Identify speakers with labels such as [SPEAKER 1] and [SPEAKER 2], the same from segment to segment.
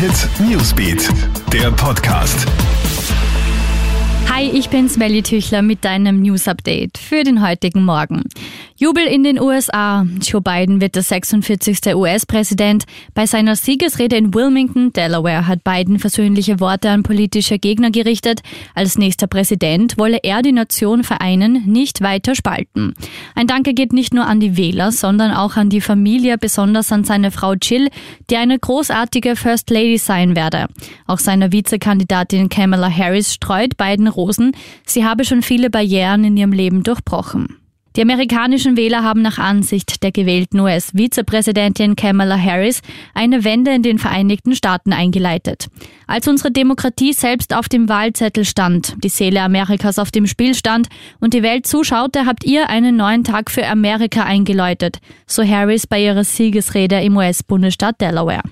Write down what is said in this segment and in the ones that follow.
[SPEAKER 1] Hit Newsbeat, der Podcast.
[SPEAKER 2] Hi, ich bin Smelly Tüchler mit deinem News Update für den heutigen Morgen. Jubel in den USA. Joe Biden wird der 46. US-Präsident. Bei seiner Siegesrede in Wilmington, Delaware, hat Biden versöhnliche Worte an politische Gegner gerichtet. Als nächster Präsident wolle er die Nation vereinen, nicht weiter spalten. Ein Danke geht nicht nur an die Wähler, sondern auch an die Familie, besonders an seine Frau Jill, die eine großartige First Lady sein werde. Auch seiner Vizekandidatin Kamala Harris streut Biden Rosen. Sie habe schon viele Barrieren in ihrem Leben durchbrochen. Die amerikanischen Wähler haben nach Ansicht der gewählten US-Vizepräsidentin Kamala Harris eine Wende in den Vereinigten Staaten eingeleitet. Als unsere Demokratie selbst auf dem Wahlzettel stand, die Seele Amerikas auf dem Spiel stand und die Welt zuschaute, habt ihr einen neuen Tag für Amerika eingeläutet, so Harris bei ihrer Siegesrede im US-Bundesstaat Delaware.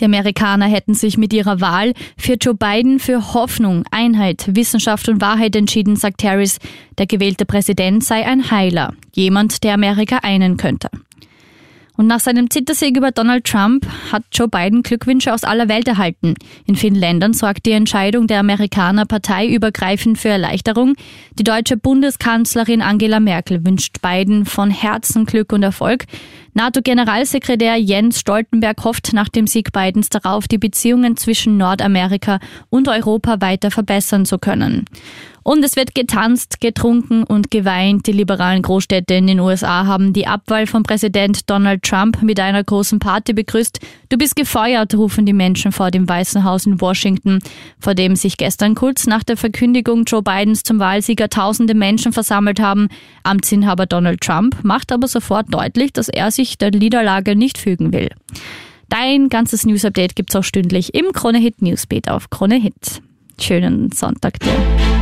[SPEAKER 2] Die Amerikaner hätten sich mit ihrer Wahl für Joe Biden für Hoffnung, Einheit, Wissenschaft und Wahrheit entschieden, sagt Harris. Der gewählte Präsident sei ein Heiler, jemand, der Amerika einen könnte. Und nach seinem Zittersieg über Donald Trump hat Joe Biden Glückwünsche aus aller Welt erhalten. In vielen Ländern sorgt die Entscheidung der Amerikaner parteiübergreifend für Erleichterung. Die deutsche Bundeskanzlerin Angela Merkel wünscht Biden von Herzen Glück und Erfolg. NATO-Generalsekretär Jens Stoltenberg hofft nach dem Sieg Bidens darauf, die Beziehungen zwischen Nordamerika und Europa weiter verbessern zu können. Und es wird getanzt, getrunken und geweint. Die liberalen Großstädte in den USA haben die Abwahl von Präsident Donald Trump mit einer großen Party begrüßt. Du bist gefeuert, rufen die Menschen vor dem Weißen Haus in Washington, vor dem sich gestern kurz nach der Verkündigung Joe Bidens zum Wahlsieger tausende Menschen versammelt haben. Amtsinhaber Donald Trump macht aber sofort deutlich, dass er sich der Niederlage nicht fügen will. Dein ganzes News-Update gibt's auch stündlich im Krone Hit Newsbeat auf Krone Hit. Schönen Sonntag dir.